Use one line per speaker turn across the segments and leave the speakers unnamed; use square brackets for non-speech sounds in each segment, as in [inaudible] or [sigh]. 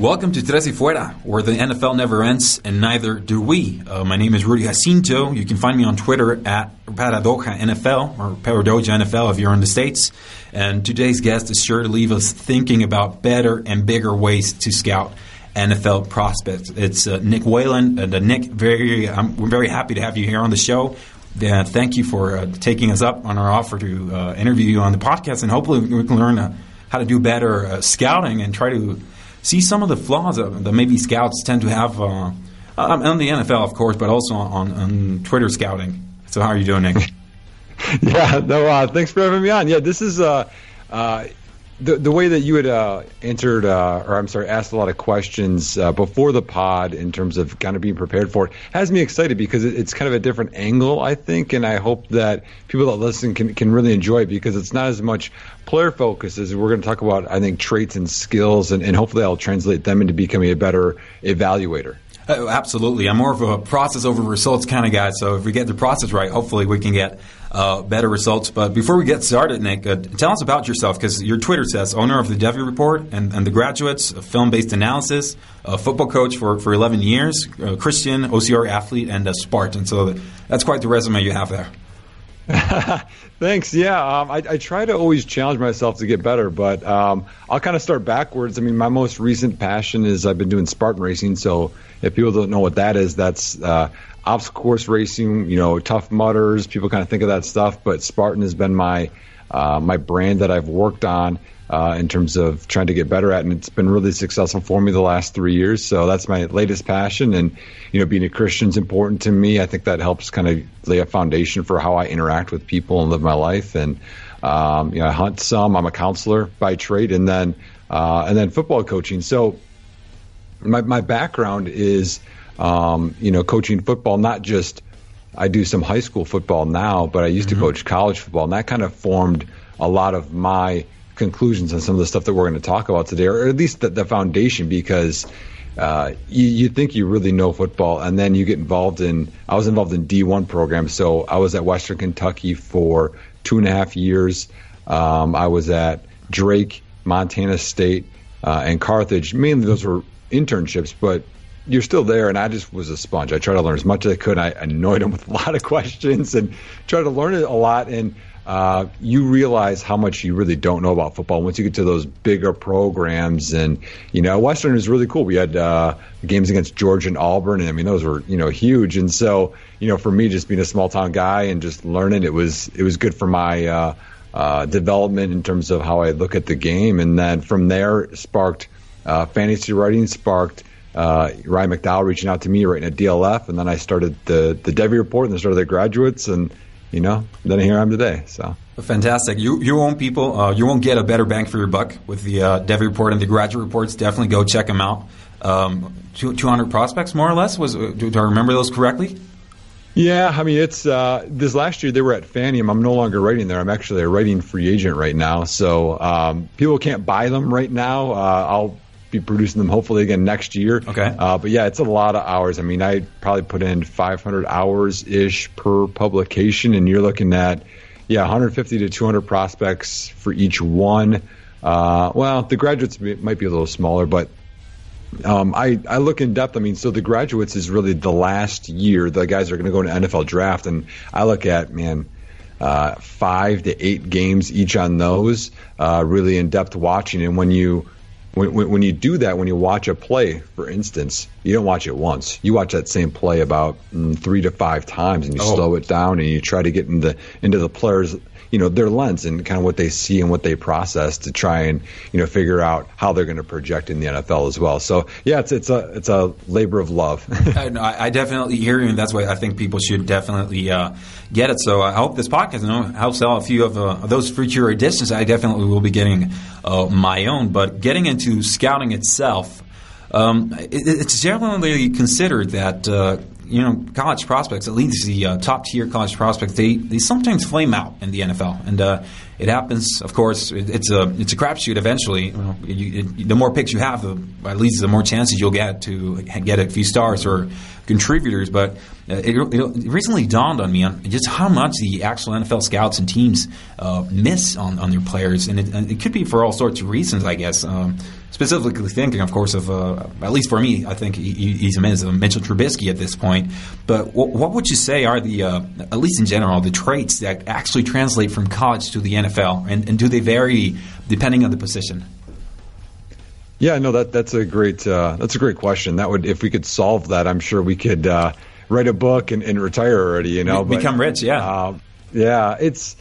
Welcome to Tres y Fuera, where the NFL never ends and neither do we. Uh, my name is Rudy Jacinto. You can find me on Twitter at Paradoja NFL or Paradoja NFL if you're in the States. And today's guest is sure to leave us thinking about better and bigger ways to scout NFL prospects. It's uh, Nick Whalen. And uh, Nick, very, um, we're very happy to have you here on the show. Uh, thank you for uh, taking us up on our offer to uh, interview you on the podcast, and hopefully we can learn uh, how to do better scouting and try to see some of the flaws that maybe scouts tend to have uh, um, on the NFL, of course, but also on, on Twitter scouting. So, how are you doing, Nick? [laughs]
yeah, no, uh, thanks for having me on. Yeah, this is uh, uh, the the way that you had uh, answered, uh, or I'm sorry, asked a lot of questions uh, before the pod in terms of kind of being prepared for it has me excited because it's kind of a different angle, I think, and I hope that people that listen can can really enjoy it because it's not as much player focus as we're going to talk about. I think traits and skills, and, and hopefully I'll translate them into becoming a better evaluator.
Uh, absolutely. I'm more of a process over results kind of guy. So if we get the process right, hopefully we can get uh, better results. But before we get started, Nick, uh, tell us about yourself because your Twitter says owner of the Devy Report and, and the Graduates, film based analysis, a football coach for, for 11 years, Christian, OCR athlete, and a Spartan. So that's quite the resume you have there. [laughs]
Thanks. Yeah, um, I, I, try to always challenge myself to get better, but um, I'll kind of start backwards. I mean, my most recent passion is I've been doing Spartan racing. So if people don't know what that is, that's uh, obstacle course racing. You know, Tough Mudders. People kind of think of that stuff, but Spartan has been my uh, my brand that I've worked on uh, in terms of trying to get better at, and it's been really successful for me the last three years. So that's my latest passion, and you know, being a Christian is important to me. I think that helps kind of lay a foundation for how I interact with people and live my life. And um, you know, I hunt some. I'm a counselor by trade, and then uh, and then football coaching. So my my background is um, you know coaching football, not just I do some high school football now, but I used mm-hmm. to coach college football, and that kind of formed a lot of my conclusions on some of the stuff that we're going to talk about today, or at least the, the foundation, because uh, you, you, think you really know football, and then you get involved in. I was involved in D1 programs, so I was at Western Kentucky for two and a half years. Um, I was at Drake, Montana State, uh, and Carthage. Mainly those were internships, but you're still there, and I just was a sponge. I tried to learn as much as I could. I annoyed them with a lot of questions and tried to learn it a lot. And uh, you realize how much you really don't know about football once you get to those bigger programs. And you know, Western is really cool. We had uh, games against Georgia and Auburn, and I mean those were you know huge. And so you know, for me, just being a small town guy and just learning, it was it was good for my uh, uh, development in terms of how I look at the game. And then from there, sparked uh, fantasy writing, sparked. Uh, Ryan McDowell reaching out to me, writing a DLF, and then I started the the Devy report, and then started the graduates, and you know, then here I am today. So
fantastic. You you won't people uh, you won't get a better bang for your buck with the uh, Devy report and the graduate reports. Definitely go check them out. Um, 200 prospects, more or less. Was uh, do, do I remember those correctly?
Yeah, I mean it's uh, this last year they were at Fanium. I'm no longer writing there. I'm actually a writing free agent right now. So um, people can't buy them right now. Uh, I'll be producing them hopefully again next year.
Okay.
Uh, but yeah, it's a lot of hours. I mean, I probably put in 500 hours ish per publication, and you're looking at yeah 150 to 200 prospects for each one. Uh, well, the graduates might be a little smaller, but um, I, I look in depth. I mean, so the graduates is really the last year. The guys are going to go into NFL draft, and I look at man. Uh, five to eight games each on those, uh, really in depth watching. And when you when, when, when, you do that, when you watch a play, for instance, you don't watch it once. You watch that same play about mm, three to five times, and you oh. slow it down, and you try to get into into the players, you know their lens and kind of what they see and what they process to try and you know figure out how they're going to project in the NFL as well. So yeah, it's it's a it's a labor of love. [laughs]
I, I, definitely hear you, and that's why I think people should definitely uh, get it. So I hope this podcast you know, helps out a few of uh, those future editions. I definitely will be getting uh, my own, but getting into scouting itself. Um, it, it's generally considered that uh, you know, college prospects, at least the uh, top tier college prospects, they, they sometimes flame out in the NFL, and uh, it happens. Of course, it, it's a it's a crapshoot. Eventually, you know, you, it, the more picks you have, the, at least the more chances you'll get to get a few stars or contributors. But uh, it, it, recently dawned on me on just how much the actual NFL scouts and teams uh, miss on, on their players, and it, and it, could be for all sorts of reasons, I guess. Um, specifically thinking, of course, of uh, at least for me, I think he, he's a Mitchell Trubisky at this point. But what, what would you say are the, uh, at least in general, the traits that actually translate from college to the NFL, and, and do they vary depending on the position?
Yeah, no, that that's a great uh, that's a great question. That would if we could solve that, I'm sure we could uh, write a book and, and, retire already. You know,
become but, rich. Yeah,
uh, yeah. It's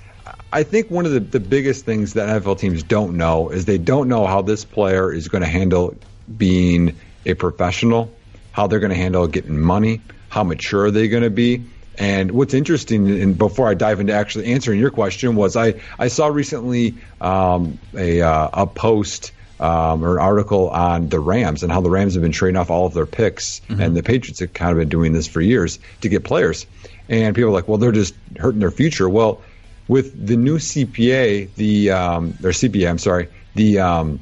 I think one of the, the biggest things that NFL teams don't know is they don't know how this player is going to handle being a professional, how they're going to handle getting money, how mature they're they going to be. And what's interesting, and before I dive into actually answering your question, was I, I saw recently um, a, uh, a post um, or an article on the Rams and how the Rams have been trading off all of their picks, mm-hmm. and the Patriots have kind of been doing this for years to get players. And people are like, well, they're just hurting their future. Well, with the new CPA, the um, or CPA, I'm sorry, the um,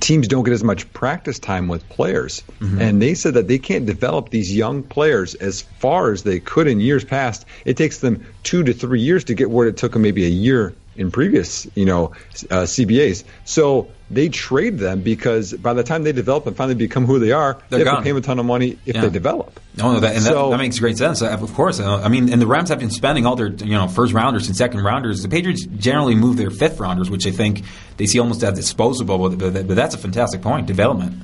teams don't get as much practice time with players, mm-hmm. and they said that they can't develop these young players as far as they could in years past. It takes them two to three years to get where it took them maybe a year in previous, you know, uh, CBAs. So they trade them because by the time they develop and finally become who they are, They're they have gone. to pay them a ton of money if yeah. they develop.
No, no, that, and so, that, that, makes great sense. Uh, of course, uh, I mean, and the Rams have been spending all their you know first rounders and second rounders. The Patriots generally move their fifth rounders, which I think they see almost as disposable. But, but, but that's a fantastic point. Development.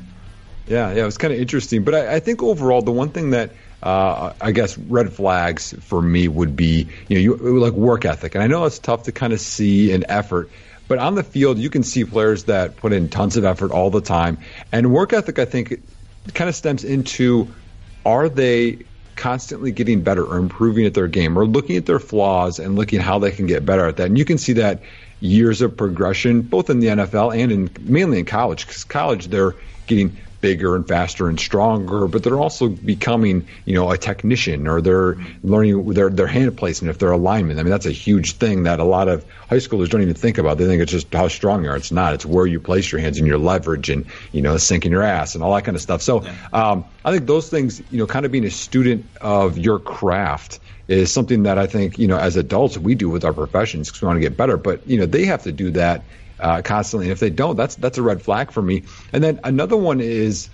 Yeah, yeah, it was kind of interesting. But I, I think overall, the one thing that uh, I guess red flags for me would be you know you like work ethic, and I know it's tough to kind of see an effort. But on the field, you can see players that put in tons of effort all the time. And work ethic, I think, kind of stems into are they constantly getting better or improving at their game or looking at their flaws and looking how they can get better at that. And you can see that years of progression, both in the NFL and in mainly in college, because college they're getting bigger and faster and stronger, but they're also becoming, you know, a technician or they're learning their their hand placement if they're alignment. I mean, that's a huge thing that a lot of high schoolers don't even think about. They think it's just how strong you are. It's not. It's where you place your hands and your leverage and you know sinking your ass and all that kind of stuff. So um, I think those things, you know, kind of being a student of your craft is something that I think you know as adults we do with our professions because we want to get better. But you know they have to do that uh, constantly. And if they don't, that's that's a red flag for me. And then another one is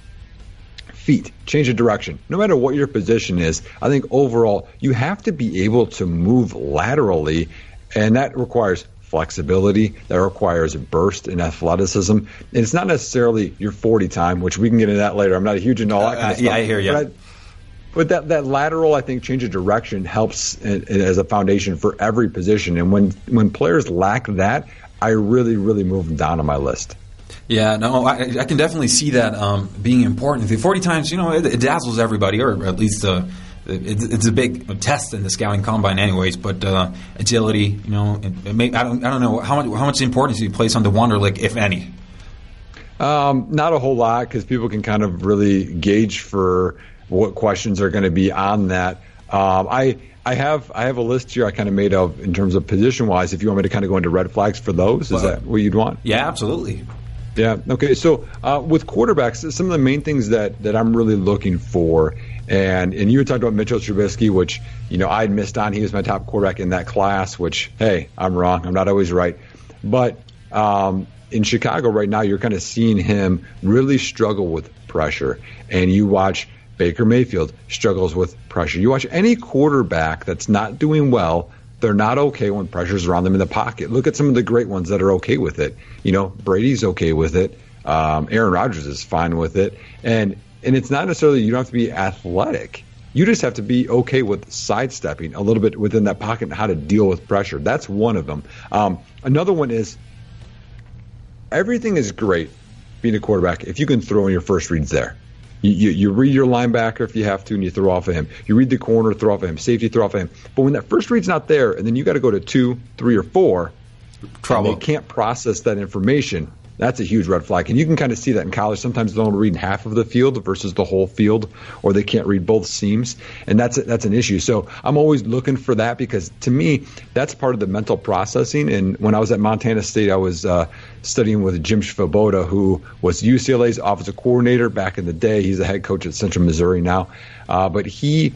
feet, change of direction. No matter what your position is, I think overall you have to be able to move laterally, and that requires flexibility, that requires burst and athleticism. And it's not necessarily your 40 time, which we can get into that later. I'm not a huge into all that kind of uh, stuff.
Yeah, I hear you.
But, that, that lateral, I think, change of direction helps as a foundation for every position. And when when players lack that, I really, really move them down on my list.
Yeah, no, I, I can definitely see that um, being important. The 40 times, you know, it, it dazzles everybody, or at least uh, it, it's a big test in the scouting combine, anyways. But uh, agility, you know, may, I don't, I don't know how much how much importance do you place on the Wonderlic, if any.
Um, not a whole lot, because people can kind of really gauge for what questions are going to be on that. Um, I I have I have a list here I kind of made of in terms of position wise. If you want me to kind of go into red flags for those, is that what you'd want?
Yeah, absolutely.
Yeah. Okay. So uh, with quarterbacks, some of the main things that that I'm really looking for, and and you had talked about Mitchell Trubisky, which you know I had missed on. He was my top quarterback in that class. Which hey, I'm wrong. I'm not always right, but um, in Chicago right now, you're kind of seeing him really struggle with pressure, and you watch Baker Mayfield struggles with pressure. You watch any quarterback that's not doing well, they're not okay when pressure's around them in the pocket. Look at some of the great ones that are okay with it. You know, Brady's okay with it. Um, Aaron Rodgers is fine with it. And and it's not necessarily you don't have to be athletic You just have to be okay with sidestepping a little bit within that pocket and how to deal with pressure. That's one of them. Um, another one is everything is great being a quarterback if you can throw in your first reads there. You, you, read your linebacker if you have to, and you throw off of him. You read the corner, throw off of him. Safety, throw off of him. But when that first read's not there, and then you got to go to two, three, or four, trouble. They can't process that information that's a huge red flag. And you can kind of see that in college. Sometimes they don't read half of the field versus the whole field, or they can't read both seams, and that's that's an issue. So I'm always looking for that because to me, that's part of the mental processing. And when I was at Montana State, I was uh, studying with Jim Svoboda, who was UCLA's offensive coordinator back in the day. He's the head coach at Central Missouri now, uh, but he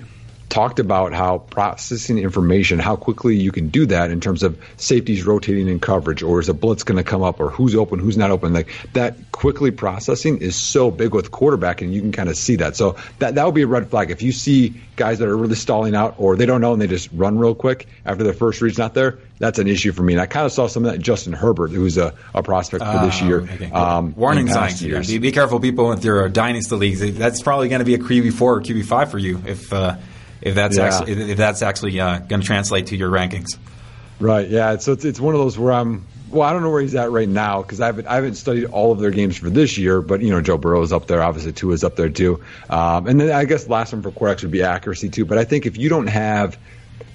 talked about how processing information, how quickly you can do that in terms of safeties rotating in coverage, or is a blitz going to come up, or who's open, who's not open. Like that quickly processing is so big with quarterback, and you can kind of see that. So that that would be a red flag if you see guys that are really stalling out, or they don't know and they just run real quick after their first read's not there. That's an issue for me. And I kind of saw some of that Justin Herbert, who's a, a prospect for this uh, year. Okay.
Um, Warning signs. Be, be, careful, people, with your dynasty leagues. That's probably going to be a QB four or QB five for you if. Uh, if that's yeah. actually if that's actually uh, going to translate to your rankings.
Right. Yeah. So it's it's one of those where I'm. Well, I don't know where he's at right now because I haven't I haven't studied all of their games for this year. But you know, Joe Burrow is up there. Obviously, Tua is up there too. Um, and then I guess last one for quarterbacks would be accuracy too. But I think if you don't have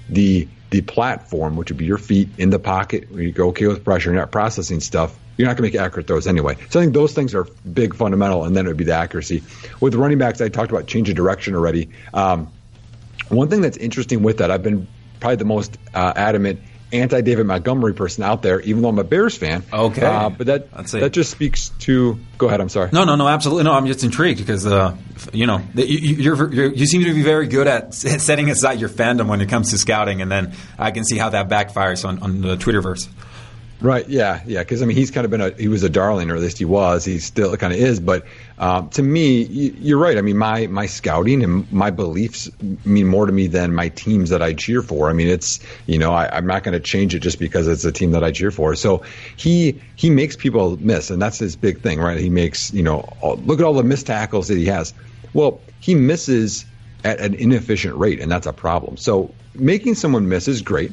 the the platform, which would be your feet in the pocket, where you go okay with pressure, you're not processing stuff, you're not going to make accurate throws anyway. So I think those things are big fundamental, and then it would be the accuracy. With running backs, I talked about change of direction already. Um, one thing that's interesting with that, I've been probably the most uh, adamant anti David Montgomery person out there, even though I'm a Bears fan.
Okay,
uh, but that that just speaks to. Go ahead. I'm sorry.
No, no, no. Absolutely no. I'm just intrigued because uh, you know you, you're, you're, you seem to be very good at setting aside your fandom when it comes to scouting, and then I can see how that backfires on, on the Twitterverse.
Right. Yeah. Yeah. Because I mean, he's kind of been a he was a darling, or at least he was. He still kind of is. But um, to me, you're right. I mean, my my scouting and my beliefs mean more to me than my teams that I cheer for. I mean, it's you know I, am not going to change it just because it's a team that I cheer for. So he he makes people miss, and that's his big thing, right? He makes you know all, look at all the missed tackles that he has. Well, he misses at an inefficient rate, and that's a problem. So making someone miss is great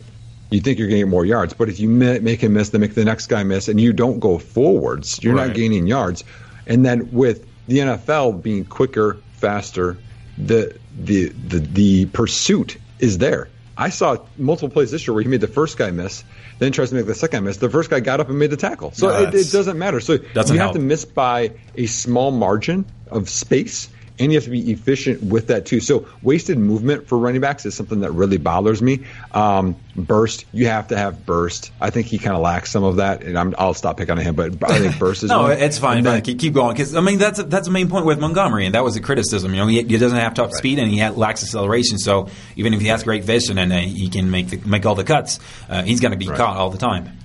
you think you're going to get more yards. But if you make him miss, then make the next guy miss, and you don't go forwards, you're right. not gaining yards. And then with the NFL being quicker, faster, the the the the pursuit is there. I saw multiple plays this year where he made the first guy miss, then tries to make the second guy miss. The first guy got up and made the tackle. So no, it, it, doesn't matter. So you have help. to miss by a small margin of space and you have to be efficient with that too. So wasted movement for running backs is something that really bothers me. Um, burst, you have to have burst. I think he kind of lacks some of that, and i will stop picking on him. But I think burst is [laughs]
no,
one.
it's fine. Then, keep, keep going because I mean that's a, that's the main point with Montgomery, and that was a criticism. You know, he, he doesn't have top right. speed and he lacks acceleration. So even if he has great vision and uh, he can make the, make all the cuts, uh, he's going to be right. caught all the time.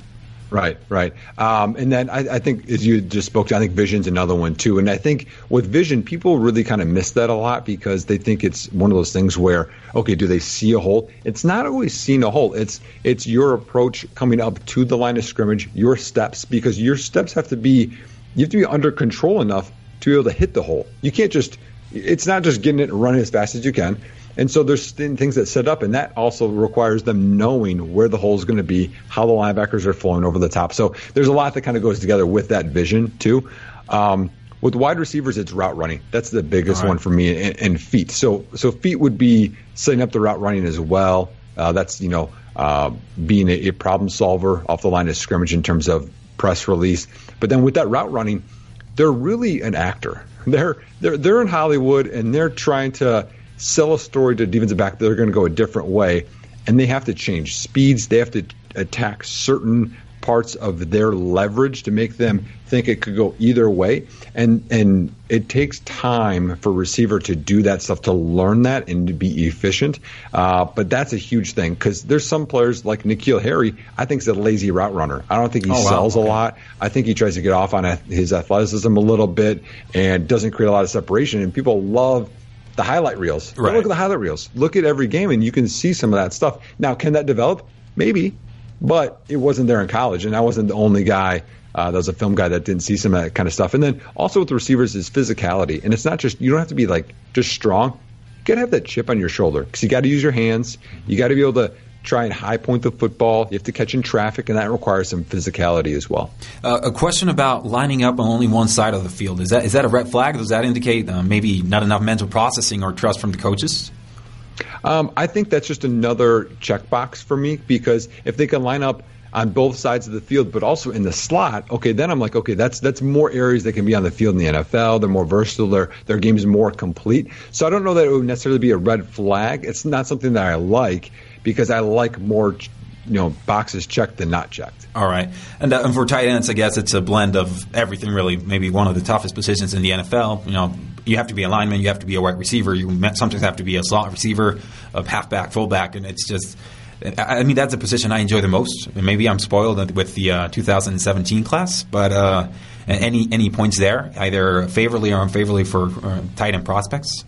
Right, right. Um, and then I, I, think, as you just spoke to, I think vision's another one too. And I think with vision, people really kind of miss that a lot because they think it's one of those things where, okay, do they see a hole? It's not always seeing a hole. It's it's your approach coming up to the line of scrimmage, your steps, because your steps have to be, you have to be under control enough to be able to hit the hole. You can't just, it's not just getting it and running as fast as you can. And so there's things that set up, and that also requires them knowing where the hole is going to be, how the linebackers are flowing over the top. So there's a lot that kind of goes together with that vision too. Um, with wide receivers, it's route running. That's the biggest right. one for me, and, and, feet. So so feet would be setting up the route running as well. Uh, that's you know uh, being a, a, problem solver off the line of scrimmage in terms of press release. But then with that route running, they're really an actor. They're they're they're in Hollywood and they're trying to sell a story to defensive back they're going to go a different way, and they have to change speeds. They have to attack certain parts of their leverage to make them think it could go either way. And and it takes time for receiver to do that stuff to learn that and to be efficient. Uh, but that's a huge thing because there's some players like N'Keal Harry. I think is a lazy route runner. I don't think he oh, sells wow. okay. a lot. I think he tries to get off on his athleticism a little bit and doesn't create a lot of separation. And people love the highlight reels. Right. Look at the highlight reels. Look at every game, and you can see some of that stuff. Now, can that develop? Maybe, but it wasn't there in college, and I wasn't the only guy. Uh, that was a film guy that didn't see some of that kind of stuff. And then also with the receivers is physicality, and it's not just you don't have to be like just strong. you got to have that chip on your shoulder because you got to use your hands. You got to be able to try and high point the football. You have to catch in traffic, and that requires some physicality as well.
Uh, a question about lining up on only one side of the field is that is that a red flag? Does that indicate uh, maybe not enough mental processing or trust from the coaches?
Um, I think that's just another checkbox for me because if they can line up on both sides of the field, but also in the slot, okay, then I'm like, okay, that's that's more areas that can be on the field in the NFL. They're more versatile. Their their game's more complete. So I don't know that it would necessarily be a red flag. It's not something that I like because I like more, you know, boxes checked than not checked.
All right, and, uh, and for tight ends, I guess it's a blend of everything. Really, maybe one of the toughest positions in the NFL. You know, you have to be a lineman, you have to be a wide receiver, you sometimes have to be a slot receiver, a halfback, fullback, and it's just. I mean, that's a position I enjoy the most. Maybe I'm spoiled with the uh, 2017 class, but uh, any any points there, either favorably or unfavorably for uh, tight end prospects?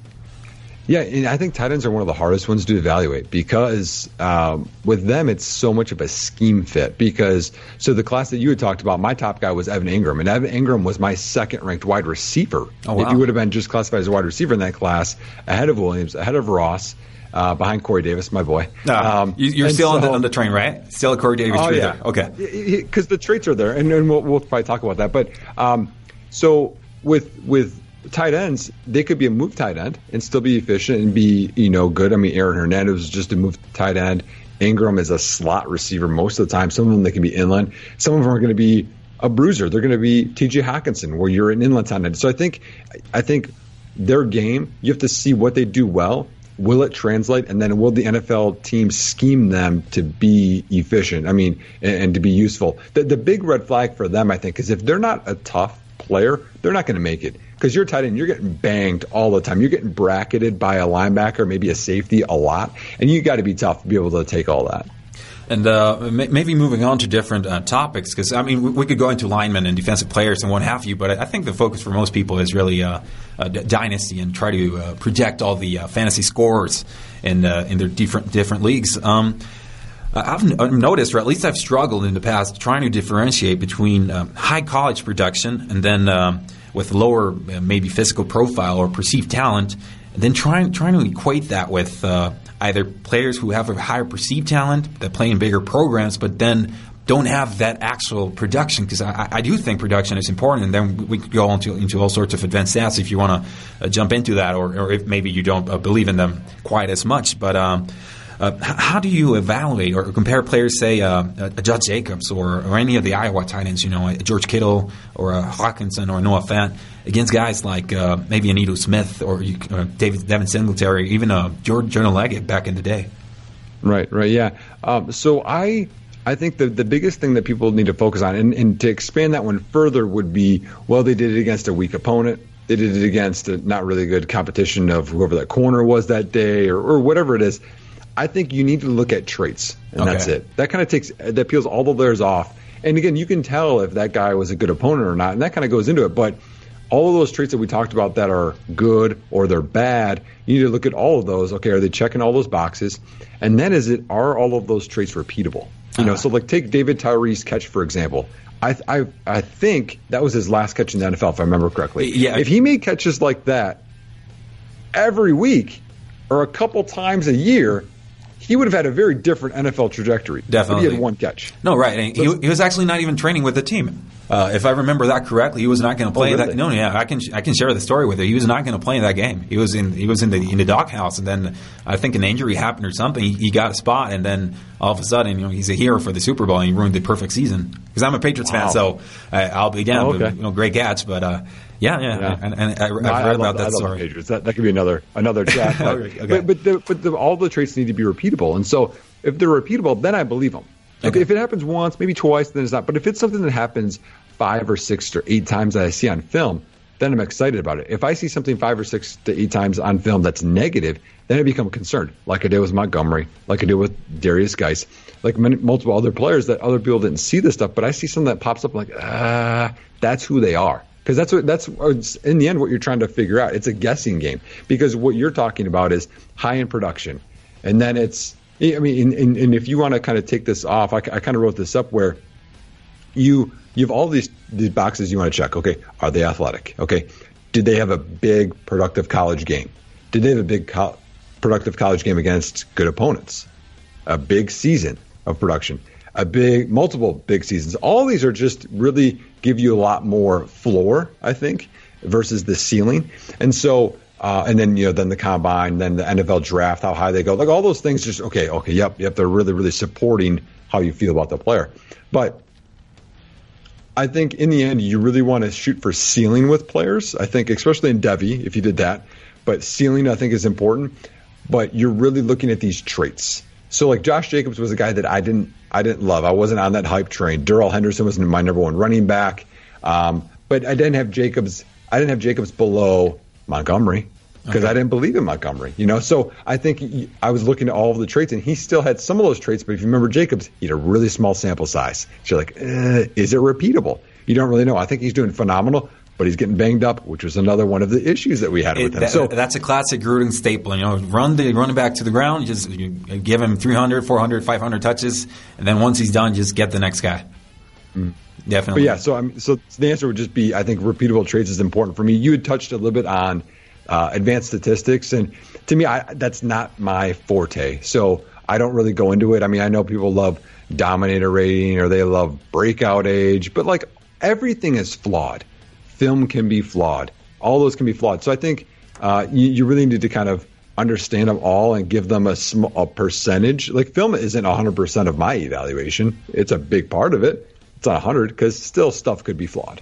Yeah, I think tight ends are one of the hardest ones to evaluate because um, with them it's so much of a scheme fit. Because so the class that you had talked about, my top guy was Evan Engram, and Evan Engram was my second ranked wide receiver.
Oh, wow.
If you would have been just classified as a wide receiver in that class, ahead of Williams, ahead of Ross. Uh, behind Corey Davis, my boy.
um, you're still so, on, the, on, the, train, right? Still a Corey Davis.
Oh yeah, okay. Because the traits are there, and, and we'll, we'll, probably talk about that. But um, so with with tight ends, they could be a move tight end and still be efficient and be, you know, good. I mean, Aaron Hernandez was just a move tight end. Engram is a slot receiver most of the time. Some of them they can be inline. Some of them are going to be a bruiser. They're going to be T.J. Hockenson, where you're an inline tight end. So I think, I think their game, you have to see what they do well. Will it translate, and then will the NFL team scheme them to be efficient? I mean, and, and to be useful. The, the big red flag for them, I think, is if they're not a tough player, they're not going to make it because you're tight end, you're getting banged all the time. You're getting bracketed by a linebacker, maybe a safety, a lot, and you got to be tough to be able to take all that.
And uh, maybe moving on to different uh, topics, because I mean, we could go into linemen and defensive players and what have you, but I think the focus for most people is really uh, dynasty and try to uh, project all the uh, fantasy scores in uh, in their different different leagues. Um, I've, noticed, or at least I've struggled in the past, trying to differentiate between um, high college production and then um, with lower uh, maybe physical profile or perceived talent, then trying trying to equate that with uh, either players who have a higher perceived talent that play in bigger programs, but then don't have that actual production because I, I, do think production is important, and then we could go into, into all sorts of advanced stats if you want to uh, jump into that, or, or, if maybe you don't uh, believe in them quite as much. But um, uh, how do you evaluate or compare players, say, uh, a Josh Jacobs or, or any of the Iowa tight ends, you know, a George Kittle or a Hockenson or Noah Fant, against guys like uh, maybe an Smith or uh, David Devin Singletary, even uh, George Jonah Leggett back in the day?
Right, right, yeah. Um, so I I think the, the biggest thing that people need to focus on, and, and, to expand that one further, would be well, they did it against a weak opponent. They did it against a not really good competition of whoever that corner was that day, or, or whatever it is. I think you need to look at traits, and okay. that's it. That kind of takes that peels all the layers off. And again, you can tell if that guy was a good opponent or not, and that kind of goes into it. But all of those traits that we talked about that are good or they're bad, you need to look at all of those. Okay, are they checking all those boxes? And then is it are all of those traits repeatable? You know, uh-huh. so like take David Tyree's catch for example. I, I I think that was his last catch in the NFL, if I remember correctly.
Yeah.
If he made catches like that every week or a couple times a year, he would have had a very different NFL trajectory.
Definitely,
he had one catch.
No, right. he, he was actually not even training with the team. Uh, if I remember that correctly, he was not going to play oh, really? that. No, yeah, I can I can share the story with you. He was not going to play in that game. He was in he was in the in the doghouse, and then I think an injury happened or something. He, he, got a spot, and then all of a sudden, you know, he's a hero for the Super Bowl, and he ruined the perfect season. Because I'm a Patriots wow. fan, so I, will be down. Oh, okay. you know, great catch, but. Uh, yeah, yeah, yeah. And, and I, have no, read about that story.
Patriots. That, that could be another another [laughs] chat. But, okay. but, but, the, but the, all the traits need to be repeatable, and so if they're repeatable, then I believe them. Okay. If it happens once, maybe twice, then it's not. But if it's something that happens five or six or eight times that I see on film, then I'm excited about it. If I see something five or six to eight times on film that's negative, then I become concerned, like I did with Montgomery, like I did with Derrius Guice, like many, multiple other players that other people didn't see this stuff, but I see something that pops up like, ah, that's who they are. Because that's what that's oh, in the end what you're trying to figure out. It's a guessing game because what you're talking about is high in production, and then it's I mean, and, and if you want to kind of take this off, I, I kind of wrote this up where you you have all these these boxes you want to check. Okay, are they athletic? Okay, did they have a big productive college game? Did they have a big co- productive college game against good opponents, a big season of production, a big multiple big seasons. All these are just really give you a lot more floor, I think, versus the ceiling. And so uh, and then you know then the combine, then the NFL draft, how high they go, like all those things. Just okay, okay, yep, yep. They're really, really supporting how you feel about the player. But I think in the end, you really want to shoot for ceiling with players. I think, especially in Devy, if you did that. But ceiling, I think, is important. But you're really looking at these traits. So like Josh Jacobs was a guy that I didn't I didn't love. I wasn't on that hype train. Darrell Henderson was my number one running back. Um, but I didn't have Jacobs. I didn't have Jacobs below Montgomery because okay. I didn't believe in Montgomery. You know, so I think he, I was looking at all of the traits, and he still had some of those traits. But if you remember Jacobs, he had a really small sample size. So you're like, eh, is it repeatable? You don't really know. I think he's doing phenomenal, but he's getting banged up, which was another one of the issues that we had with him.
That,
so
that's a classic Gruden staple. You know, run the running back to the ground, just you give him 300, 400, 500 touches, and then once he's done, just get the next guy.
Mm. Definitely. But yeah, so I'm so the answer would just be I think repeatable traits is important for me. You had touched a little bit on uh, advanced statistics, and to me, I, that's not my forte. So I don't really go into it. I mean, I know people love dominator rating or they love breakout age, but like everything is flawed. Film can be flawed. All those can be flawed. So I think uh, you, you, really need to kind of understand them all and give them a, a percentage. Like film isn't 100% of my evaluation. It's a big part of it. It's not 100 because still stuff could be flawed.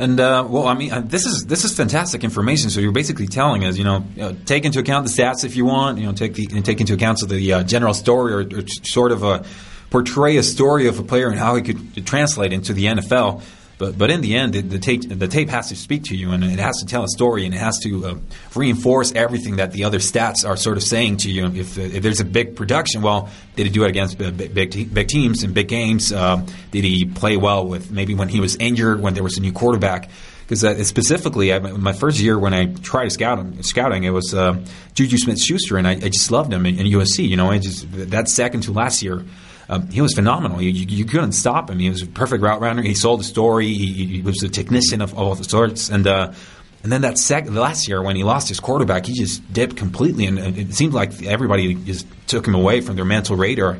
And uh, well, I mean, uh, this is this is fantastic information. So you're basically telling us, you know, uh, take into account the stats if you want, you know, take the take into account so the uh, general story or, or, sort of a portray a story of a player and how he could translate into the NFL. But but in the end, the, the, tape the tape has to speak to you, and it has to tell a story, and it has to uh, reinforce everything that the other stats are sort of saying to you. If, if there's a big production, well, did he do it against big big, big teams and big games? Uh, did he play well with maybe when he was injured, when there was a new quarterback? Because uh, specifically, I, my first year when I tried to scout him, scouting, it was uh, Juju Smith-Schuster, and I, I, just loved him in, in USC. You know, I just that second to last year um, he was phenomenal. You, you, you, couldn't stop him. He was a perfect route runner. He sold the story. He, he was a technician of, all sorts. And uh, and then that sec- last year when he lost his quarterback, he just dipped completely, and it seemed like everybody just took him away from their mental radar.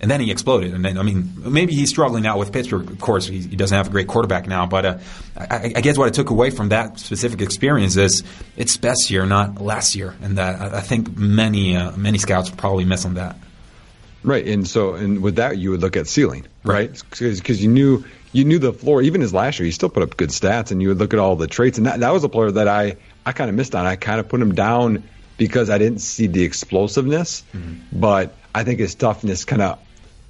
And then he exploded. And then, I mean, maybe he's struggling now with Pittsburgh. Of course, he, he doesn't have a great quarterback now. But uh, I, I, guess what I took away from that specific experience is it's best year, not last year. And that I, I think many uh, many scouts probably miss on that.
Right, and so and with that you would look at ceiling, right? Because you knew you knew the floor. Even his last year, he still put up good stats, and you would look at all the traits. And that, that was a player that I I kind of missed on. I kind of put him down because I didn't see the explosiveness, mm-hmm. but I think his toughness kind of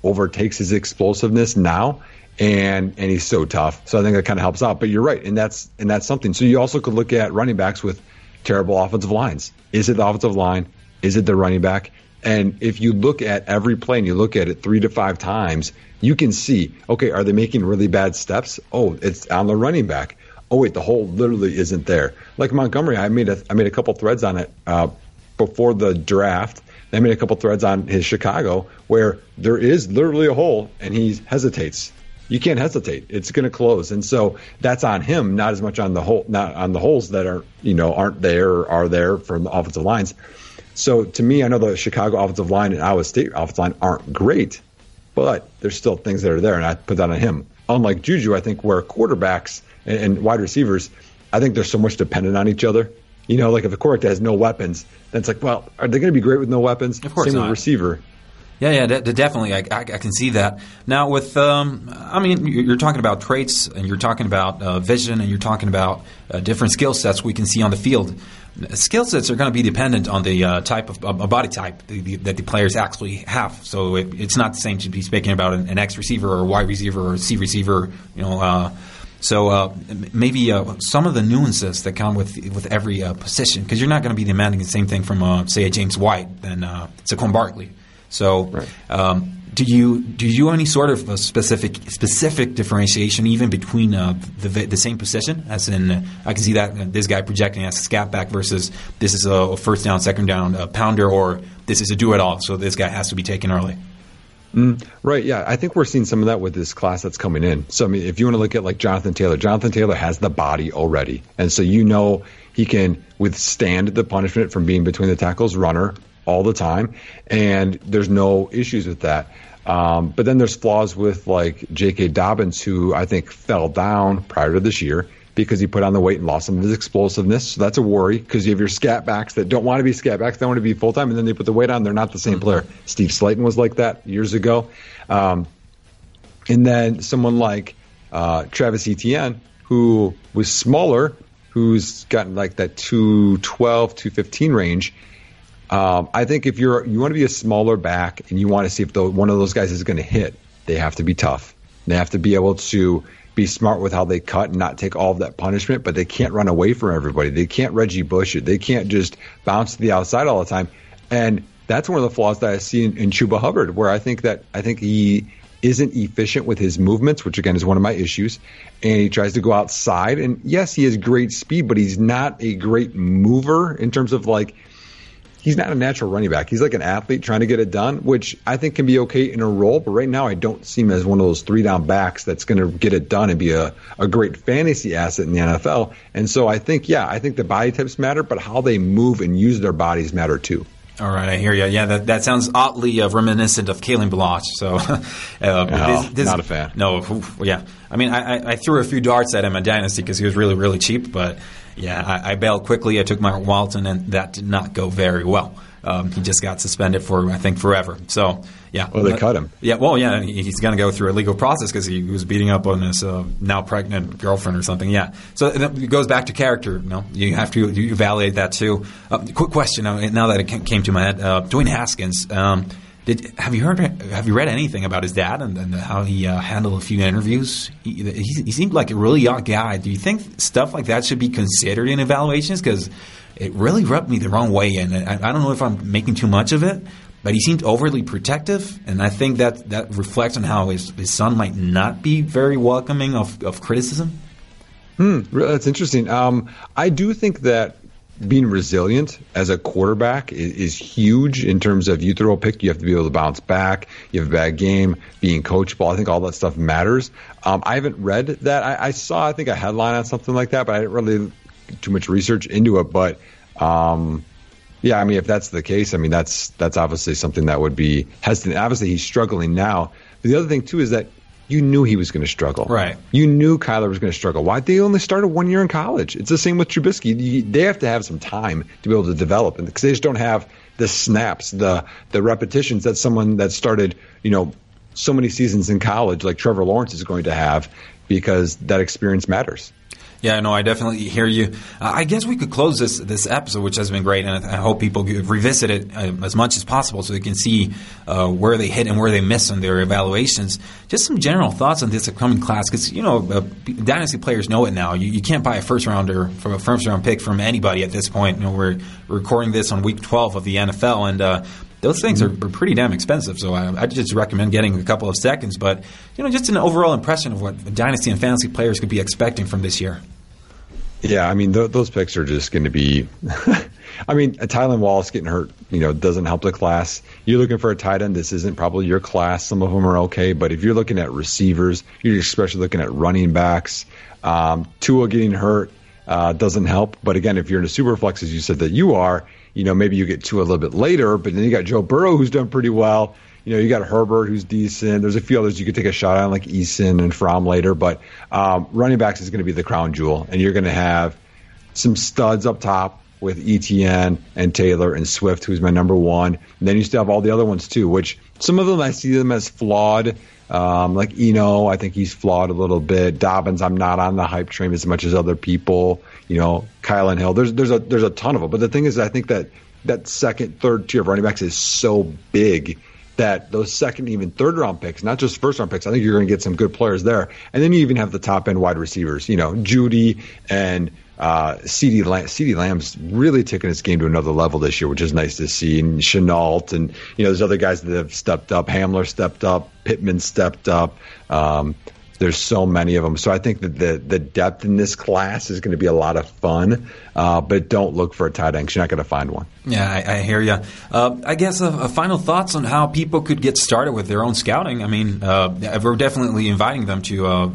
overtakes his explosiveness now. And and he's so tough, so I think that kind of helps out. But you're right, and that's and that's something. So you also could look at running backs with terrible offensive lines. Is it the offensive line? Is it the running back? And if you look at every play and you look at it three to five times, you can see, okay, are they making really bad steps? Oh, it's on the running back. Oh wait, the hole literally isn't there. Like Montgomery, I made a I made a couple threads on it uh, before the draft. I made a couple threads on his Chicago where there is literally a hole and he hesitates. You can't hesitate; it's going to close, and so that's on him, not as much on the hole, not on the holes that are you know aren't there or are there from the offensive lines. So to me, I know the Chicago offensive line and Iowa State offensive line aren't great, but there's still things that are there, and I put that on him. Unlike Juju, I think where quarterbacks and, and wide receivers, I think they're so much dependent on each other. You know, like if a quarterback has no weapons, then it's like, well, are they going to be great with no weapons?
Of course
Same
not.
with receiver.
Yeah, yeah, de- definitely. I, I, I, can see that. Now, with, um, I mean, you're talking about traits and you're talking about uh, vision and you're talking about uh, different skill sets we can see on the field. Skill sets are going to be dependent on the uh, type of uh, body type the, the, that the players actually have. So it, it's not the same to be speaking about an, an X receiver or a Y receiver or a C receiver. You know, uh, so uh, maybe uh, some of the nuances that come with with every uh, position, because you're not going to be demanding the same thing from, say, a James White than uh, Saquon Barkley. So. Right. Um, do you do you any sort of a specific specific differentiation even between uh, the the same position? As in, uh, I can see that uh, this guy projecting as a scat back versus this is a first down, second down uh, pounder, or this is a do it all. So this guy has to be taken early.
Mm, right. Yeah. I think we're seeing some of that with this class that's coming in. So I mean, if you want to look at like Jonathan Taylor, Jonathan Taylor has the body already, and so you know he can withstand the punishment from being between the tackles, runner, all the time, and there's no issues with that. Um, but then there's flaws with like J.K. Dobbins, who I think fell down prior to this year because he put on the weight and lost some of his explosiveness. So that's a worry because you have your scat backs that don't want to be scat backs, they want to be full time, and then they put the weight on. They're not the same player. Steve Slaton was like that years ago. Um, and then someone like uh, Travis Etienne, who was smaller, who's gotten like that 212, 215 range. Um, I think if you're you want to be a smaller back and you want to see if the, one of those guys is going to hit, they have to be tough. They have to be able to be smart with how they cut and not take all of that punishment, but they can't run away from everybody. They can't Reggie Bush it. They can't just bounce to the outside all the time. And that's one of the flaws that I see in, in Chuba Hubbard, where I think that I think he isn't efficient with his movements, which again is one of my issues. And he tries to go outside. And yes, he has great speed, but he's not a great mover in terms of like he's not a natural running back. He's like an athlete trying to get it done, which I think can be okay in a role. But right now, I don't see him as one of those three down backs that's going to get it done and be a, a great fantasy asset in the NFL. And so I think, yeah, I think the body types matter, but how they move and use their bodies matter too.
All right, I hear you. Yeah, that, that sounds oddly uh, reminiscent of Kalen Ballage. So, [laughs] uh,
no, this, this, not a fan.
No, yeah. I mean, I, I, threw a few darts at him in Dynasty because he was really, really cheap. But yeah, I, I bailed quickly. I took my Walton, and that did not go very well. Um, he just got suspended for I think forever. So yeah.
Well, they cut him.
Yeah. Well, yeah. He's going to go through a legal process because he was beating up on his uh, now pregnant girlfriend or something. Yeah. So it goes back to character. You know, you have to you evaluate that too. Uh, quick question. Uh, now that it came to my head, uh, Dwayne Haskins. Um, did have you heard? Have you read anything about his dad and, and how he uh, handled a few interviews? He, he, he, seemed like a really young guy. Do you think stuff like that should be considered in evaluations? Because it really rubbed me the wrong way, and I, I, don't know if I'm making too much of it. But he seemed overly protective, and I think that that reflects on how his, his son might not be very welcoming of, of criticism.
Hmm, that's interesting. Um, I do think that being resilient as a quarterback is, is, huge in terms of you throw a pick, you have to be able to bounce back. You have a bad game, being coachable. I think all that stuff matters. Um, I haven't read that. I, I, saw, I think, a headline on something like that, but I didn't really too much research into it, but um, yeah, I mean, if that's the case, I mean, that's that's obviously something that would be hesitant. Obviously, he's struggling now. But the other thing too is that you knew he was going to struggle.
Right.
You knew Kyler was going to struggle. Why? They only started one year in college. It's the same with Trubisky. They have to have some time to be able to develop, because they just don't have the snaps, the the repetitions that someone that started, you know, so many seasons in college, like Trevor Lawrence, is going to have, because that experience matters.
Yeah, no, I definitely hear you. Uh, I guess we could close this this episode, which has been great, and I, hope people revisit it uh, as much as possible so they can see uh, where they hit and where they miss on their evaluations. Just some general thoughts on this upcoming class, because you know, uh, dynasty players know it now. You, you, can't buy a first rounder from a first round pick from anybody at this point. You know, we're recording this on week twelve of the NFL, and uh, those things are, are, pretty damn expensive. So I, I, just recommend getting a couple of seconds. But you know, just an overall impression of what dynasty and fantasy players could be expecting from this year.
Yeah, I mean th- those picks are just going to be. [laughs] I mean, a Tylan Wallace getting hurt, you know, doesn't help the class. You're looking for a tight end. This isn't probably your class. Some of them are okay, but if you're looking at receivers, you're especially looking at running backs. Um, Tua getting hurt uh, doesn't help. But again, if you're in a super flex, as you said that you are, you know, maybe you get Tua a little bit later. But then you got Joe Burrow, who's done pretty well you know, you got Herbert who's decent. There's a few others you could take a shot on, like Eason and Fromm later. But um, running backs is going to be the crown jewel, and you're going to have some studs up top with Etienne and Taylor and Swift, who's my number one. And then you still have all the other ones too, which some of them I see them as flawed. Um, like Eno, I think he's flawed a little bit. Dobbins, I'm not on the hype train as much as other people. You know, Kylin Hill. There's there's a there's a ton of them. But the thing is, I think that that second, third tier of running backs is so big that those second, even third round picks, not just first round picks, I think you're going to get some good players there. And then you even have the top end wide receivers, you know, Jeudy and uh, CeeDee Lamb's really taken his game to another level this year, which is nice to see. And Shenault and, you know, there's other guys that have stepped up. Hamler stepped up. Pittman stepped up. Um, there's so many of them. So I think that the the depth in this class is going to be a lot of fun. Uh, but don't look for a tight end. You're not going to find one.
Yeah, I, I hear you. Uh, I guess a, a, final thoughts on how people could get started with their own scouting. I mean, uh, we're definitely inviting them to uh,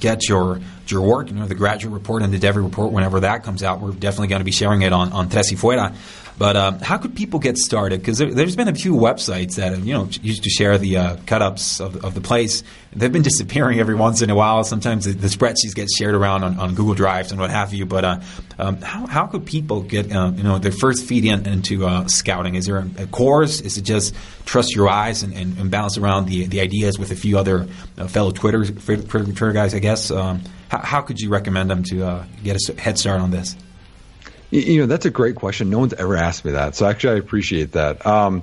get your your work, you know, the graduate report and the Devy report. Whenever that comes out, we're definitely going to be sharing it on on y Fuera. But uh, how could people get started? Because there, has been a few websites that you know used to share the uh, cut-ups of, of, the place. They've been disappearing every once in a while. Sometimes the, the spreadsheets get shared around on, on, Google Drives and what have you. But uh, um, how, how could people get uh, you know their first feed in, into uh, scouting? Is there a, course? Is it just trust your eyes and, and, and bounce around the, the ideas with a few other uh, fellow Twitter, Twitter, Twitter guys? I guess. Um, how, how, could you recommend them to get a head start on this?
You know, that's a great question. No one's ever asked me that. So actually, I appreciate that. Um,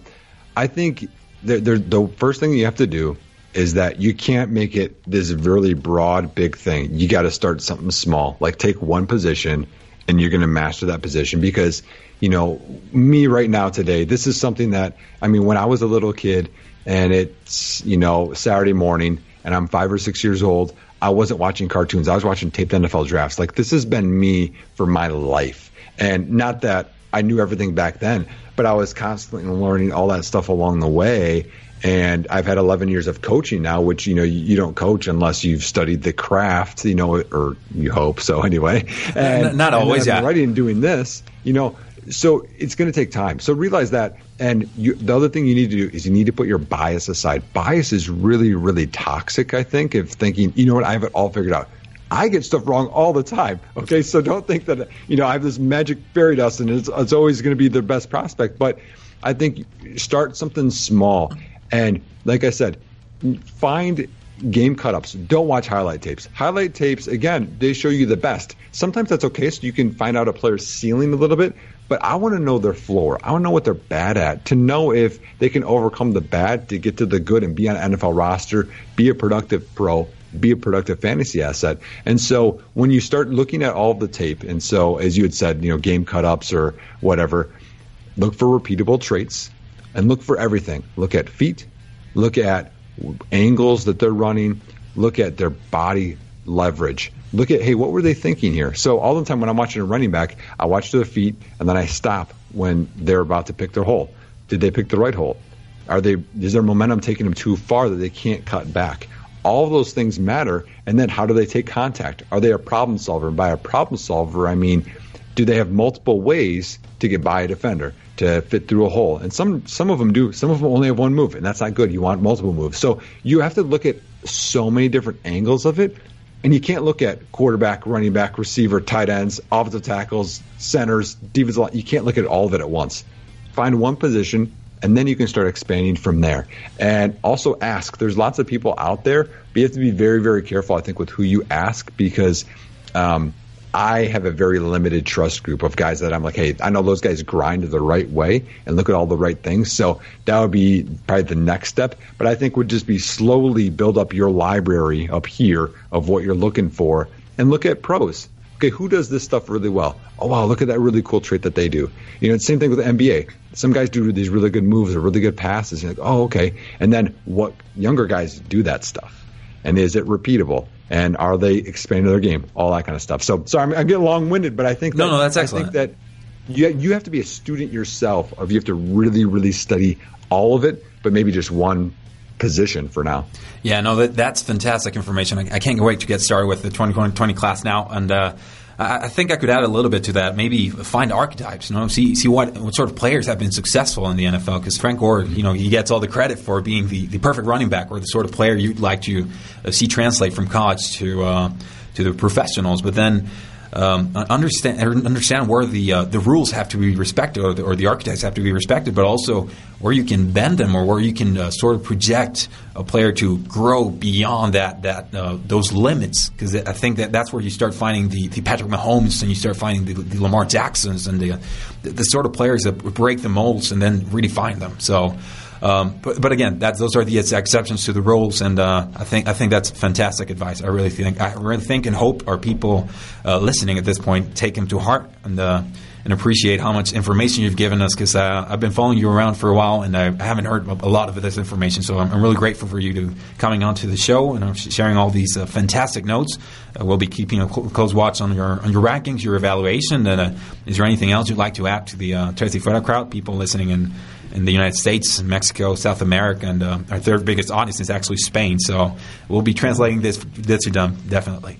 I think the, the first thing you have to do is that you can't make it this really broad, big thing. You got to start something small. Like take one position and you're going to master that position because, you know, me right now today, this is something that, I mean, when I was a little kid and it's, you know, Saturday morning and I'm five or six years old, I wasn't watching cartoons. I was watching taped NFL drafts. Like this has been me for my life. And not that I knew everything back then, but I was constantly learning all that stuff along the way. And I've had 11 years of coaching now, which, you know, you, don't coach unless you've studied the craft, you know, or you hope so anyway.
And, not always,
and yeah. Writing and doing this, you know, so it's going to take time. So realize that. And you, the other thing you need to do is you need to put your bias aside. Bias is really, really toxic, I think, of thinking, you know what, I have it all figured out. I get stuff wrong all the time. Okay, so don't think that you know I have this magic fairy dust and it's, it's always going to be the best prospect. But I think start something small, and like I said, find game cut-ups. Don't watch highlight tapes. Highlight tapes, again, they show you the best. Sometimes that's okay, so you can find out a player's ceiling a little bit. But I want to know their floor. I want to know what they're bad at to know if they can overcome the bad to get to the good and be on an NFL roster, be a productive pro, be a productive fantasy asset. And so when you start looking at all the tape, and so as you had said, you know, game cut ups or whatever, look for repeatable traits and look for everything. Look at feet, look at angles that they're running, look at their body leverage. Look at, hey, what were they thinking here? So all the time when I'm watching a running back, I watch their feet and then I stop when they're about to pick their hole. Did they pick the right hole? Are they is their momentum taking them too far that they can't cut back? All those things matter. And then how do they take contact? Are they a problem solver? And by a problem solver, I mean, do they have multiple ways to get by a defender to fit through a hole? And some some of them do. Some of them only have one move, and that's not good. You want multiple moves. So you have to look at so many different angles of it. And you can't look at quarterback, running back, receiver, tight ends, offensive tackles, centers, defensive line. You can't look at all of it at once. Find one position, and then you can start expanding from there. And also ask. There's lots of people out there, but you have to be very, very careful, I think, with who you ask because um, I have a very limited trust group of guys that I'm like, hey, I know those guys grind the right way and look at all the right things. So that would be probably the next step. But I think would just be slowly build up your library up here of what you're looking for and look at pros okay, who does this stuff really well? Oh wow, look at that really cool trait that they do. You know, it's the same thing with the NBA. Some guys do these really good moves or really good passes. You're like, oh okay. And then what younger guys do that stuff, and is it repeatable? And are they expanding their game? All that kind of stuff. So, sorry, I'm, I'm getting long winded, but I think
that, no, no, that's excellent.
I think that you you have to be a student yourself, of you have to really, really study all of it, but maybe just one position for now.
Yeah, no, that, that's fantastic information. I, I, can't wait to get started with the 2020 class now. And uh, I, I, think I could add a little bit to that. Maybe find archetypes. You know, see see what what sort of players have been successful in the NFL. Because Frank Gore, you know, he gets all the credit for being the, the perfect running back or the sort of player you'd like to uh, see translate from college to uh, to the professionals. But then um, understand understand where the uh, the rules have to be respected or the, or the, archetypes have to be respected, but also where you can bend them or where you can uh, sort of project a player to grow beyond that that uh, those limits. Because I think that that's where you start finding the, the Patrick Mahomes and you start finding the, the Lamar Jacksons and the, the, the sort of players that break the molds and then redefine them. So. Um, but, but again, those are the exceptions to the rules, and uh, I think I think that's fantastic advice. I really think I really think and hope our people uh, listening at this point take them to heart and uh, and appreciate how much information you've given us because uh, I've been following you around for a while and I haven't heard a lot of this information. So I'm, I'm really grateful for you to coming onto the show and sharing all these uh, fantastic notes. Uh, we'll be keeping a cl- close watch on your on your rankings, your evaluation. And uh, is there anything else you'd like to add to the uh, y crowd, people listening in in the United States, Mexico, South America, and uh, our third biggest audience is actually Spain. So we'll be translating this this to them definitely.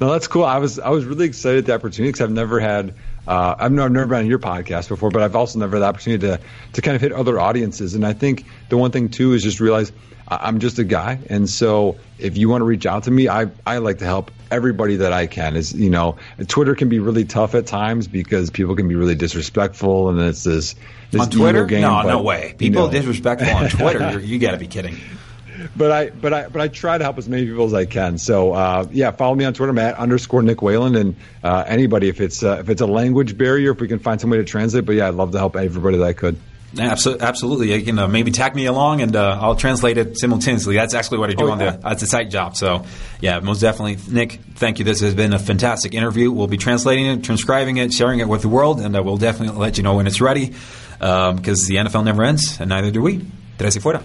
No, that's cool. I was I was really excited at the opportunity because I've never had uh, I've never, never been on your podcast before, but I've also never had the opportunity to to kind of hit other audiences. And I think the one thing too is just realize I'm just a guy, and so if you want to reach out to me, I I like to help everybody that I can. Is you know, Twitter can be really tough at times because people can be really disrespectful, and it's this, this
on Twitter.
Game,
no,
but,
no way. People
you know.
disrespectful on [laughs] Twitter. you got to be kidding.
But I, but I, but I try to help as many people as I can. So uh, yeah, follow me on Twitter, Matt underscore Nick Whalen, and uh, anybody if it's uh, if it's a language barrier, if we can find some way to translate. But yeah, I'd love to help everybody that I could.
Absolutely, you can uh, maybe tag me along, and uh, I'll translate it simultaneously. That's actually what I do
Oh,
on
yeah.
the. It's a site job, so yeah, most definitely, Nick. Thank you. This has been a fantastic interview. We'll be translating it, transcribing it, sharing it with the world, and uh, we'll definitely let you know when it's ready, um, because the NFL never ends, and neither do we. Tres y fuera.